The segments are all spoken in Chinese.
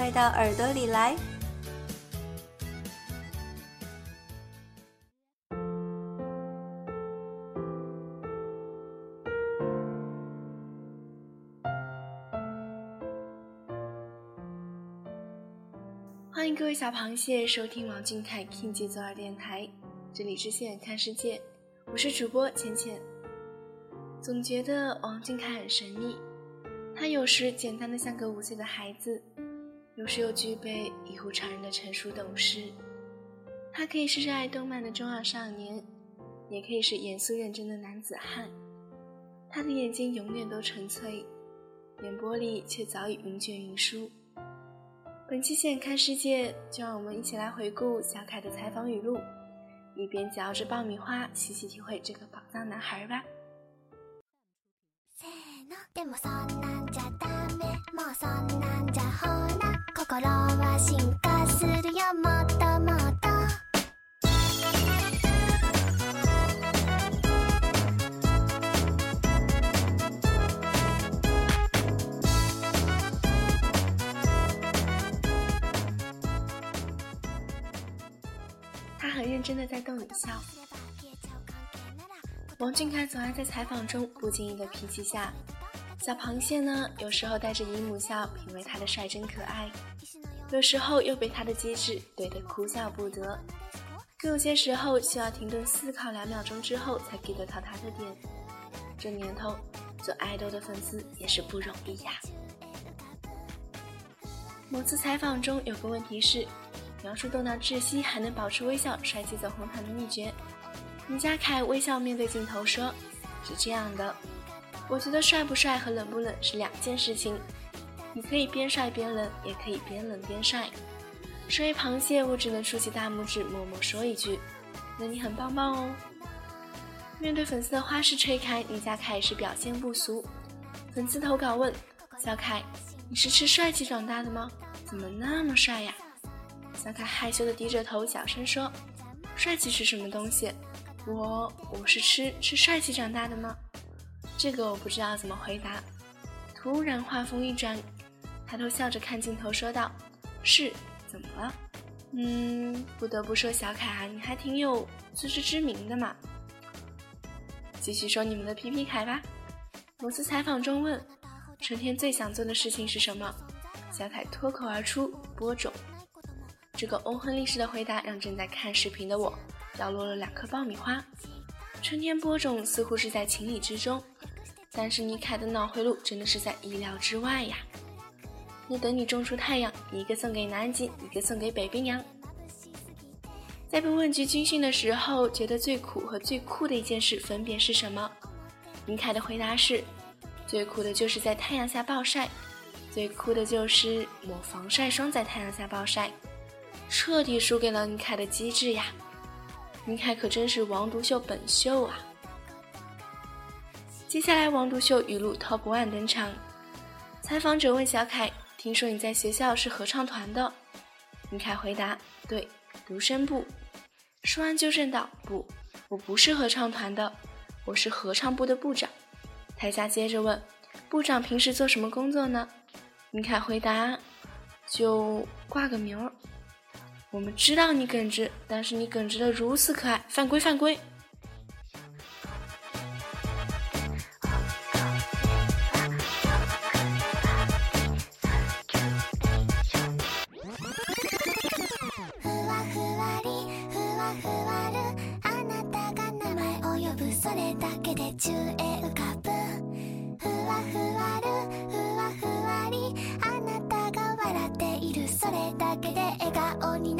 快到耳朵里来！欢迎各位小螃蟹收听王俊凯 King 节奏二电台，这里是现看世界，我是主播浅浅。总觉得王俊凯很神秘，他有时简单的像个五岁的孩子。有时又具备异乎常人的成熟懂事，他可以是热爱动漫的中二少年，也可以是严肃认真的男子汉。他的眼睛永远都纯粹，眼波里却早已云卷云舒。本期《现看世界》，就让我们一起来回顾小凯的采访语录，一边嚼着爆米花，细细体会这个宝藏男孩吧。他很认真的在逗你笑。王俊凯总爱在采访中不经意的脾气下。小螃蟹呢，有时候带着姨母笑品味他的率真可爱，有时候又被他的机智怼得哭笑不得，更有些时候需要停顿思考两秒钟之后才 get 到他的点。这年头，做爱豆的粉丝也是不容易呀。某次采访中有个问题是，描述逗闹窒息还能保持微笑、帅气走红毯的秘诀。李佳凯微笑面对镜头说：“是这样的。”我觉得帅不帅和冷不冷是两件事情，你可以边帅边冷，也可以边冷边帅。身为螃蟹，我只能竖起大拇指，默默说一句：“那你很棒棒哦。”面对粉丝的花式吹开，倪家凯是表现不俗。粉丝投稿问：“小凯，你是吃帅气长大的吗？怎么那么帅呀？”小凯害羞的低着头，小声说：“帅气是什么东西？我我是吃吃帅气长大的吗？”这个我不知道怎么回答。突然话锋一转，抬头笑着看镜头说道：“是，怎么了？嗯，不得不说，小凯啊，你还挺有自知之明的嘛。”继续说你们的皮皮凯吧。某次采访中问：“春天最想做的事情是什么？”小凯脱口而出：“播种。”这个欧亨利式的回答让正在看视频的我掉落了两颗爆米花。春天播种似乎是在情理之中。但是尼凯的脑回路真的是在意料之外呀！那等你种出太阳，一个送给南极，一个送给北冰洋。在被问及军训的时候，觉得最苦和最酷的一件事分别是什么？尼凯的回答是：最苦的就是在太阳下暴晒，最酷的就是抹防晒霜在太阳下暴晒。彻底输给了尼凯的机智呀！尼凯可真是王独秀本秀啊！接下来，王独秀语录 Top One 登场。采访者问小凯：“听说你在学校是合唱团的？”倪凯回答：“对，独声部。”说完纠正道：“不，我不是合唱团的，我是合唱部的部长。”台下接着问：“部长平时做什么工作呢？”倪凯回答：“就挂个名儿。”我们知道你耿直，但是你耿直的如此可爱，犯规犯规。それだけで宙へ浮かぶ。ふわふわるふわふわりあなたが笑っている。それだけで笑顔になる。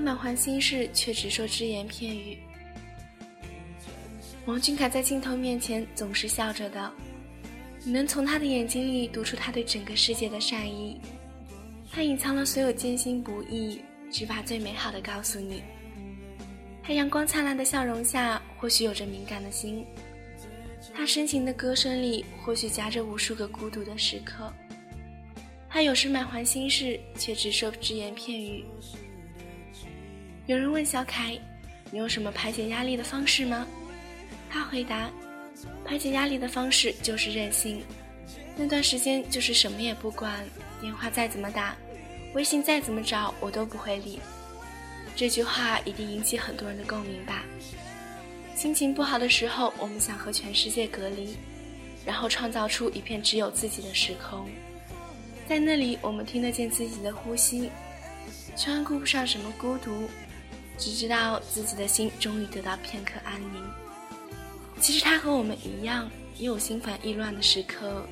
满怀心事，却只说只言片语。王俊凯在镜头面前总是笑着的，你能从他的眼睛里读出他对整个世界的善意。他隐藏了所有艰辛不易，只把最美好的告诉你。他阳光灿烂的笑容下，或许有着敏感的心；他深情的歌声里，或许夹着无数个孤独的时刻。他有时满怀心事，却只说只言片语。有人问小凯：“你有什么排解压力的方式吗？”他回答：“排解压力的方式就是任性。那段时间就是什么也不管，电话再怎么打，微信再怎么找，我都不会理。”这句话一定引起很多人的共鸣吧。心情不好的时候，我们想和全世界隔离，然后创造出一片只有自己的时空，在那里我们听得见自己的呼吸，却顾不上什么孤独。只知道自己的心终于得到片刻安宁。其实他和我们一样，也有心烦意乱的时刻。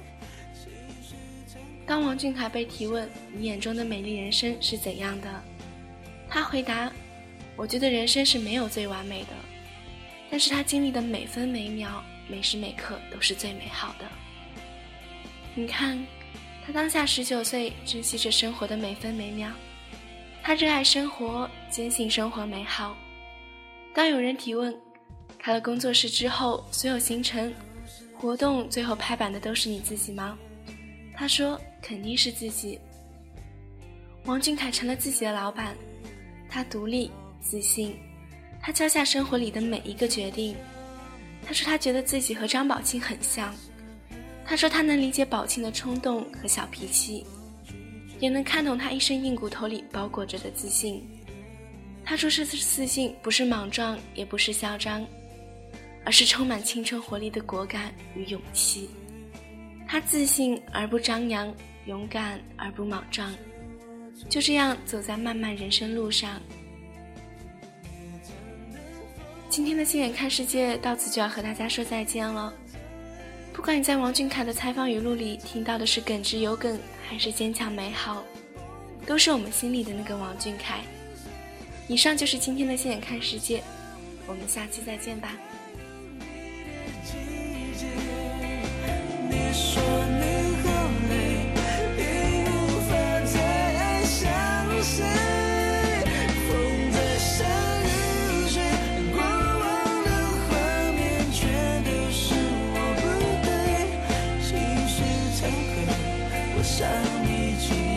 当王俊凯被提问“你眼中的美丽人生是怎样的”，他回答：“我觉得人生是没有最完美的，但是他经历的每分每秒、每时每刻都是最美好的。你看，他当下十九岁，珍惜着生活的每分每秒。”他热爱生活，坚信生活美好。当有人提问，开了工作室之后，所有行程、活动最后拍板的都是你自己吗？他说肯定是自己。王俊凯成了自己的老板，他独立自信，他敲下生活里的每一个决定。他说他觉得自己和张宝庆很像，他说他能理解宝庆的冲动和小脾气。也能看懂他一身硬骨头里包裹着的自信。他说：“这次自信不是莽撞，也不是嚣张，而是充满青春活力的果敢与勇气。他自信而不张扬，勇敢而不莽撞，就这样走在漫漫人生路上。”今天的亲眼看世界到此就要和大家说再见了。不管你在王俊凯的采访语录里听到的是耿直有梗，还是坚强美好，都是我们心里的那个王俊凯。以上就是今天的《亲眼看世界》，我们下期再见吧。我想你。